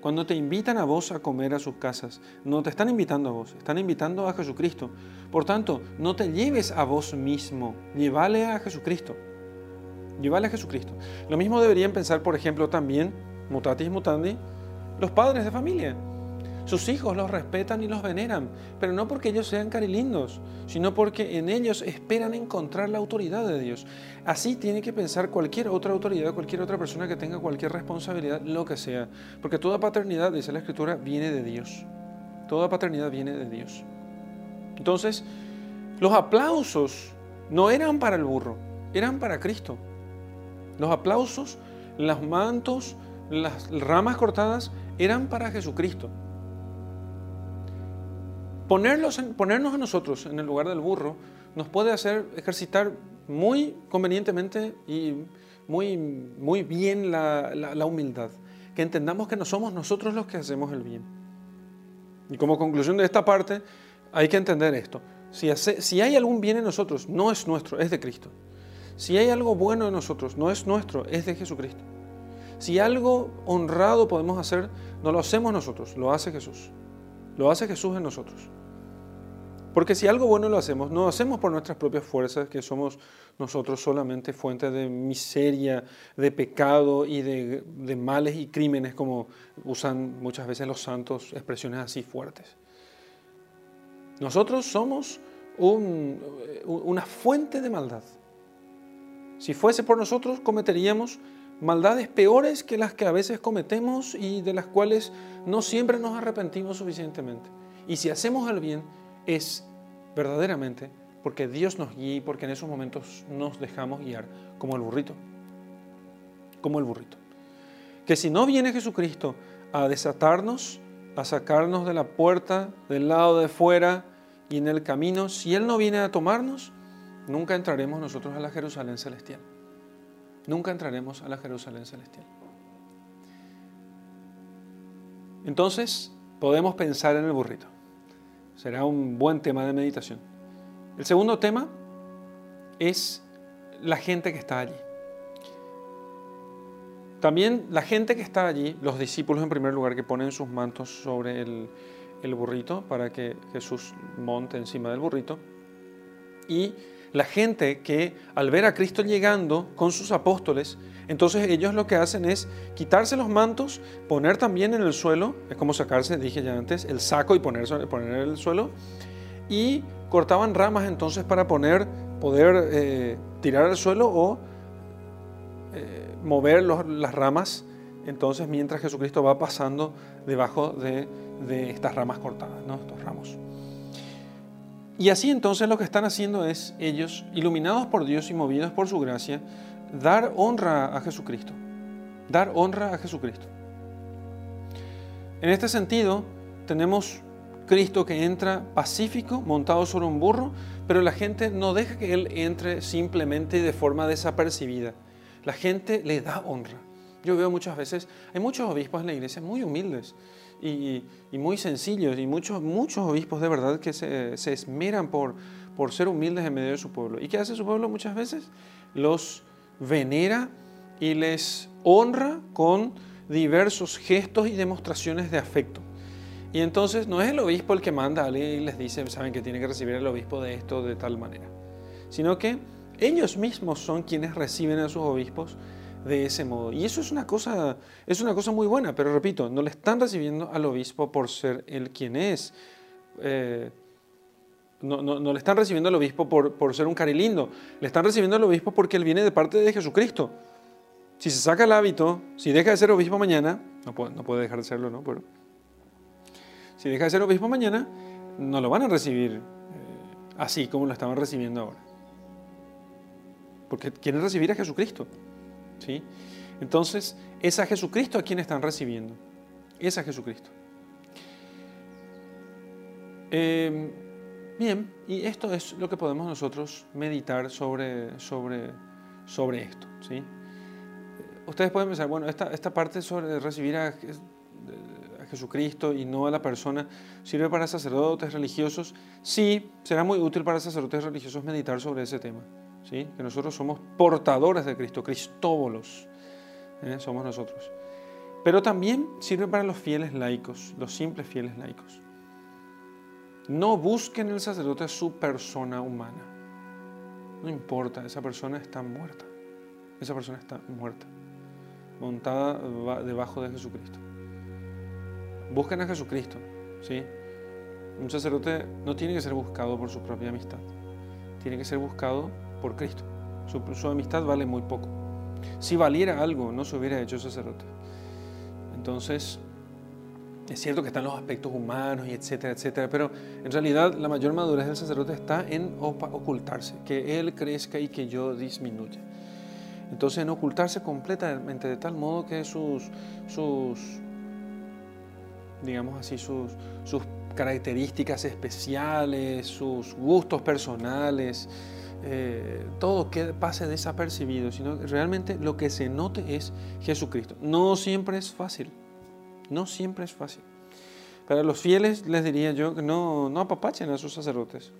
Cuando te invitan a vos a comer a sus casas, no te están invitando a vos, están invitando a Jesucristo. Por tanto, no te lleves a vos mismo, llévale a Jesucristo. Llévale a Jesucristo. Lo mismo deberían pensar, por ejemplo, también, mutatis mutandi, los padres de familia. Sus hijos los respetan y los veneran, pero no porque ellos sean carilindos, sino porque en ellos esperan encontrar la autoridad de Dios. Así tiene que pensar cualquier otra autoridad, cualquier otra persona que tenga cualquier responsabilidad, lo que sea. Porque toda paternidad, dice la Escritura, viene de Dios. Toda paternidad viene de Dios. Entonces, los aplausos no eran para el burro, eran para Cristo. Los aplausos, los mantos, las ramas cortadas eran para Jesucristo. Ponerlos ponernos a nosotros en el lugar del burro nos puede hacer ejercitar muy convenientemente y muy, muy bien la, la, humildad. Que entendamos que no somos nosotros los que hacemos el bien. Y como conclusión de esta parte, hay que entender esto. Si, si hay algún bien en nosotros, no es nuestro, es de Cristo. Si hay algo bueno en nosotros, no es nuestro, es de Jesucristo. Si algo honrado podemos hacer, no lo hacemos nosotros, lo hace Jesús. Lo hace Jesús en nosotros. Porque si algo bueno lo hacemos, no lo hacemos por nuestras propias fuerzas, que somos nosotros solamente fuente de miseria, de pecado y de, males y crímenes, como usan muchas veces los santos expresiones así fuertes. Nosotros somos una fuente de maldad. Si fuese por nosotros, cometeríamos maldades peores que las que a veces cometemos y de las cuales no siempre nos arrepentimos suficientemente. Y si hacemos el bien, es verdaderamente porque Dios nos guía y porque en esos momentos nos dejamos guiar como el burrito. Como el burrito. Que si no viene Jesucristo a desatarnos, a sacarnos de la puerta, del lado de fuera y en el camino, si Él no viene a tomarnos, nunca entraremos nosotros a la Jerusalén celestial. Nunca entraremos a la Jerusalén celestial. Entonces, podemos pensar en el burrito. Será un buen tema de meditación. El segundo tema es la gente que está allí. También la gente que está allí, los discípulos en primer lugar que ponen sus mantos sobre el, burrito para que Jesús monte encima del burrito. Y la gente que al ver a Cristo llegando con sus apóstoles, entonces ellos lo que hacen es quitarse los mantos, poner también en el suelo, es como sacarse, dije ya antes, el saco y poner, poner en el suelo, y cortaban ramas entonces para poner, poder eh, tirar al suelo o eh, mover las ramas, entonces mientras Jesucristo va pasando debajo de, estas ramas cortadas, ¿no? estos ramos. Y así entonces lo que están haciendo es ellos, iluminados por Dios y movidos por su gracia, dar honra a Jesucristo. Dar honra a Jesucristo. En este sentido, tenemos Cristo que entra pacífico, montado sobre un burro, pero la gente no deja que Él entre simplemente de forma desapercibida. La gente le da honra. Yo veo muchas veces, hay muchos obispos en la iglesia muy humildes y, muy sencillos y muchos, muchos obispos de verdad que se, esmeran por, por ser humildes en medio de su pueblo. ¿Y qué hace su pueblo muchas veces? Los venera y les honra con diversos gestos y demostraciones de afecto. Y entonces no es el obispo el que manda a alguien y les dice, saben que tiene que recibir el obispo de esto de tal manera, sino que ellos mismos son quienes reciben a sus obispos de ese modo. Y eso es una cosa, es una cosa muy buena, pero repito, no le están recibiendo al obispo por ser él quien es. Eh, no, no, le están recibiendo al obispo por, por ser un carilindo, le están recibiendo al obispo porque él viene de parte de Jesucristo. Si se saca el hábito, si deja de ser obispo mañana, no puede, no puede dejar de serlo, ¿no? Pero si deja de ser obispo mañana, no lo van a recibir eh, así como lo estaban recibiendo ahora. Porque quieren recibir a Jesucristo. ¿Sí? Entonces, es a Jesucristo a quien están recibiendo. Es a Jesucristo. Em, bien, y esto es lo que podemos nosotros meditar sobre, sobre, sobre esto. ¿sí? ustedes pueden pensar, bueno, esta, esta parte sobre recibir a, Jesucristo y no a la persona sirve para sacerdotes religiosos. Sí, será muy útil para sacerdotes religiosos meditar sobre ese tema. ¿Sí? Que nosotros somos portadores de Cristo, cristóbolos. ¿eh? Somos nosotros. Pero también sirve para los fieles laicos, los simples fieles laicos. No busquen en el sacerdote su persona humana. No importa, esa persona está muerta. Esa persona está muerta, montada debajo de Jesucristo. Busquen a Jesucristo, ¿sí? Un sacerdote no tiene que ser buscado por su propia amistad, tiene que ser buscado por Cristo. Su, su amistad vale muy poco. Si valiera algo, no se hubiera hecho sacerdote. Entonces, es cierto que están los aspectos humanos y etcétera, etcétera, pero en realidad la mayor madurez del sacerdote está en ocultarse, que él crezca y que yo disminuya. Entonces, en ocultarse completamente de tal modo que sus, sus digamos así, sus, sus características especiales, sus gustos personales, eh, todo que pase desapercibido, sino realmente lo que se note es Jesucristo. No siempre es fácil, no siempre es fácil. Para los fieles les diría yo que no, no apapachen a sus sacerdotes.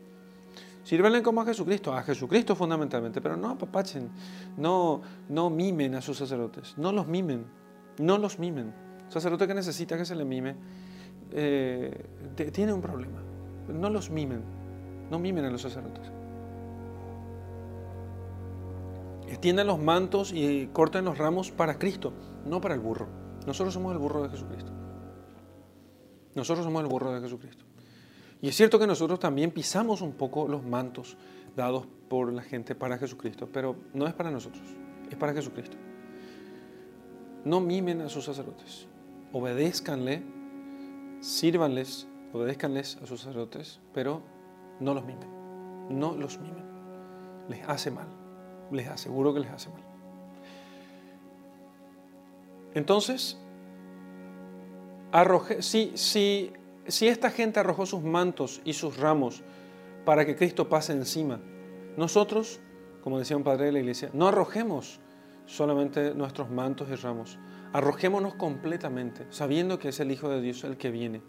Sírvenle como a Jesucristo, a Jesucristo fundamentalmente, pero no apapachen, no, no mimen a sus sacerdotes, no los mimen, no los mimen. sacerdote que necesita que se le mime eh, tiene un problema. No los mimen, no mimen a los sacerdotes. Extiendan los mantos y corten los ramos para Cristo, no para el burro. Nosotros somos el burro de Jesucristo. Nosotros somos el burro de Jesucristo. Y es cierto que nosotros también pisamos un poco los mantos dados por la gente para Jesucristo, pero no es para nosotros, es para Jesucristo. No mimen a sus sacerdotes, obedézcanle, sírvanles, obedézcanles a sus sacerdotes, pero no los mimen, no los mimen. Les hace mal, les aseguro que les hace mal. Entonces, arroje, si, si si esta gente arrojó sus mantos y sus ramos para que Cristo pase encima, nosotros, como decía un padre de la iglesia, no arrojemos solamente nuestros mantos y ramos, arrojémonos completamente, sabiendo que es el Hijo de Dios el que viene.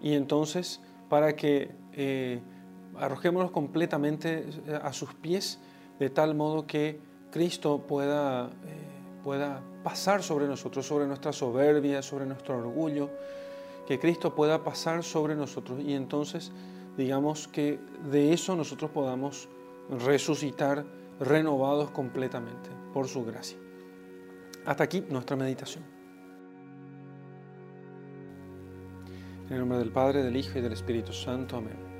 Y entonces, para que eh, arrojémonos completamente eh, a sus pies, de tal modo que Cristo pueda, eh, pueda pasar sobre nosotros, sobre nuestra soberbia, sobre nuestro orgullo, que Cristo pueda pasar sobre nosotros y entonces digamos que de eso nosotros podamos resucitar renovados completamente por su gracia. Hasta aquí nuestra meditación. En el nombre del Padre, del Hijo y del Espíritu Santo. Amén.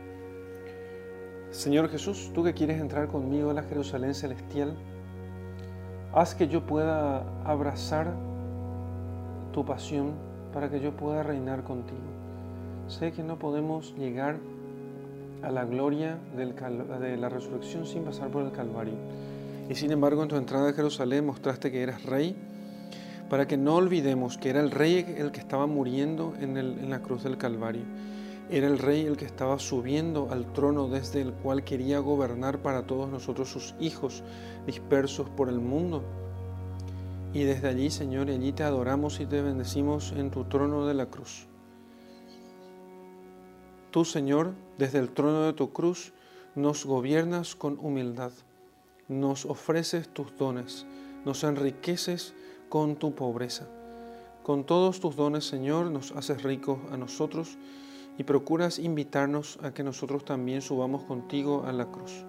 Señor Jesús, tú que quieres entrar conmigo a la Jerusalén celestial, haz que yo pueda abrazar tu pasión para que yo pueda reinar contigo. Sé que no podemos llegar a la gloria de la resurrección sin pasar por el Calvario. Y sin embargo, en tu entrada a Jerusalén mostraste que eras rey, para que no olvidemos que era el rey el que estaba muriendo en, en la cruz del Calvario. Era el rey el que estaba subiendo al trono desde el cual quería gobernar para todos nosotros sus hijos dispersos por el mundo. Y desde allí, Señor, allí te adoramos y te bendecimos en tu trono de la cruz. Tú, Señor, desde el trono de tu cruz, nos gobiernas con humildad, nos ofreces tus dones, nos enriqueces con tu pobreza. Con todos tus dones, Señor, nos haces ricos a nosotros y procuras invitarnos a que nosotros también subamos contigo a la cruz.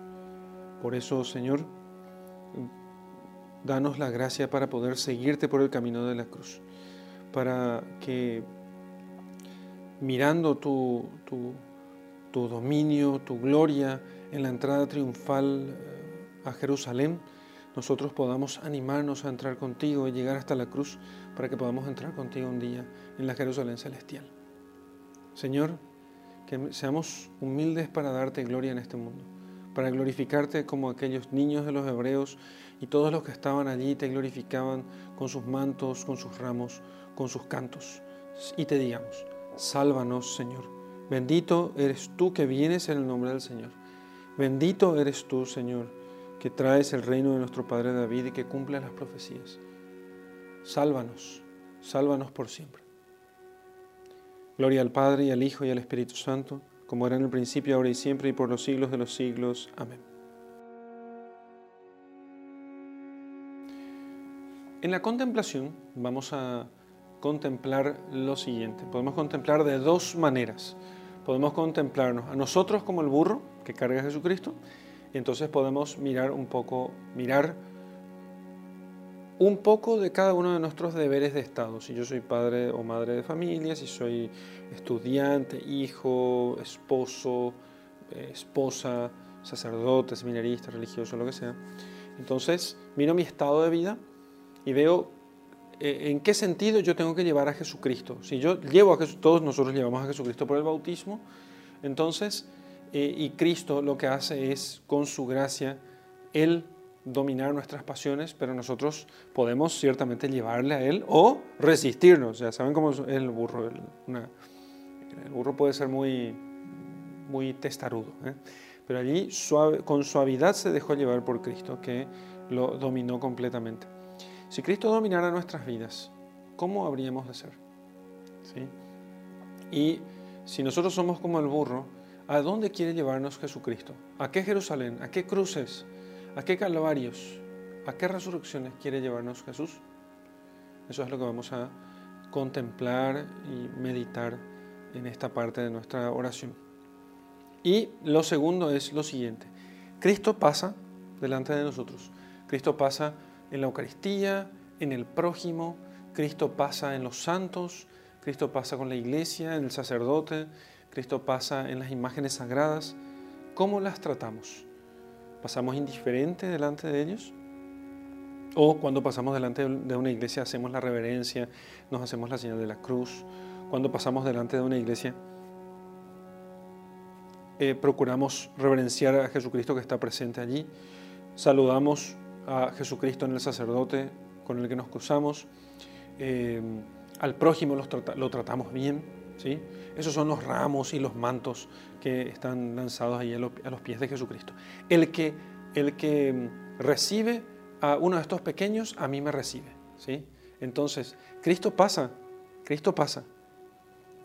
Por eso, Señor, danos la gracia para poder seguirte por el camino de la cruz, para que mirando tu, tu, dominio, tu gloria en la entrada triunfal eh, a Jerusalén, nosotros podamos animarnos a entrar contigo y llegar hasta la cruz para que podamos entrar contigo un día en la Jerusalén celestial. Señor, que seamos humildes para darte gloria en este mundo, para glorificarte como aquellos niños de los hebreos y todos los que estaban allí te glorificaban con sus mantos, con sus ramos, con sus cantos. Y te digamos, sálvanos Señor. Bendito eres tú que vienes en el nombre del Señor. Bendito eres tú, Señor, que traes el reino de nuestro Padre David y que cumple las profecías. sálvanos, sálvanos por siempre. Gloria al Padre y al Hijo y al Espíritu Santo, como era en el principio, ahora y siempre, y por los siglos de los siglos. Amén. En la contemplación vamos a contemplar lo siguiente. Podemos contemplar de dos maneras. Podemos contemplarnos a nosotros como el burro que carga a Jesucristo, y entonces podemos mirar un poco, mirar un poco de cada uno de nuestros deberes de Estado. Si yo soy padre o madre de familia, si soy estudiante, hijo, esposo, eh, esposa, sacerdote, seminarista, religioso, lo que sea. Entonces miro mi estado de vida y veo eh, en qué sentido yo tengo que llevar a Jesucristo. Si yo llevo a Jesús, todos nosotros llevamos a Jesucristo por el bautismo, entonces, eh, y Cristo lo que hace es, con su gracia, Él dominar nuestras pasiones, pero nosotros podemos ciertamente llevarle a Él o resistirnos. Ya saben cómo es el burro. El, el burro puede ser muy, muy testarudo, ¿eh? pero allí suave, con suavidad se dejó llevar por Cristo, que lo dominó completamente. Si Cristo dominara nuestras vidas, ¿cómo habríamos de ser? ¿Sí? Y si nosotros somos como el burro, ¿a dónde quiere llevarnos Jesucristo? ¿A qué Jerusalén? ¿A qué cruces? ¿A qué calvarios? ¿A qué resurrecciones quiere llevarnos Jesús? Eso es lo que vamos a contemplar y meditar en esta parte de nuestra oración. Y lo segundo es lo siguiente. Cristo pasa delante de nosotros. Cristo pasa en la Eucaristía, en el prójimo, Cristo pasa en los santos, Cristo pasa con la iglesia, en el sacerdote, Cristo pasa en las imágenes sagradas. ¿Cómo las tratamos? ¿Pasamos indiferente delante de ellos? O cuando pasamos delante de una iglesia hacemos la reverencia, nos hacemos la señal de la cruz. Cuando pasamos delante de una iglesia eh, procuramos reverenciar a Jesucristo que está presente allí. Saludamos a Jesucristo en el sacerdote con el que nos cruzamos, eh, al prójimo lo tratamos bien, Esos son los ramos y los mantos que están lanzados ahí a los, pies de Jesucristo. El que, el que mm, recibe a uno de estos pequeños, a mí me recibe, ¿sí? Entonces, Cristo pasa, Cristo pasa.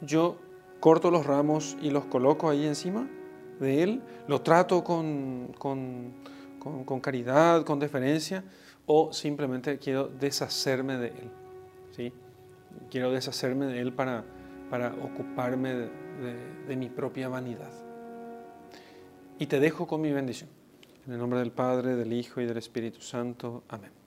Yo corto los ramos y los coloco ahí encima de Él, lo trato con, con con, caridad, con deferencia, o simplemente quiero deshacerme de Él. ¿sí? Quiero deshacerme de Él para, para ocuparme de, mi propia vanidad. Y te dejo con mi bendición. En el nombre del Padre, del Hijo y del Espíritu Santo. Amén.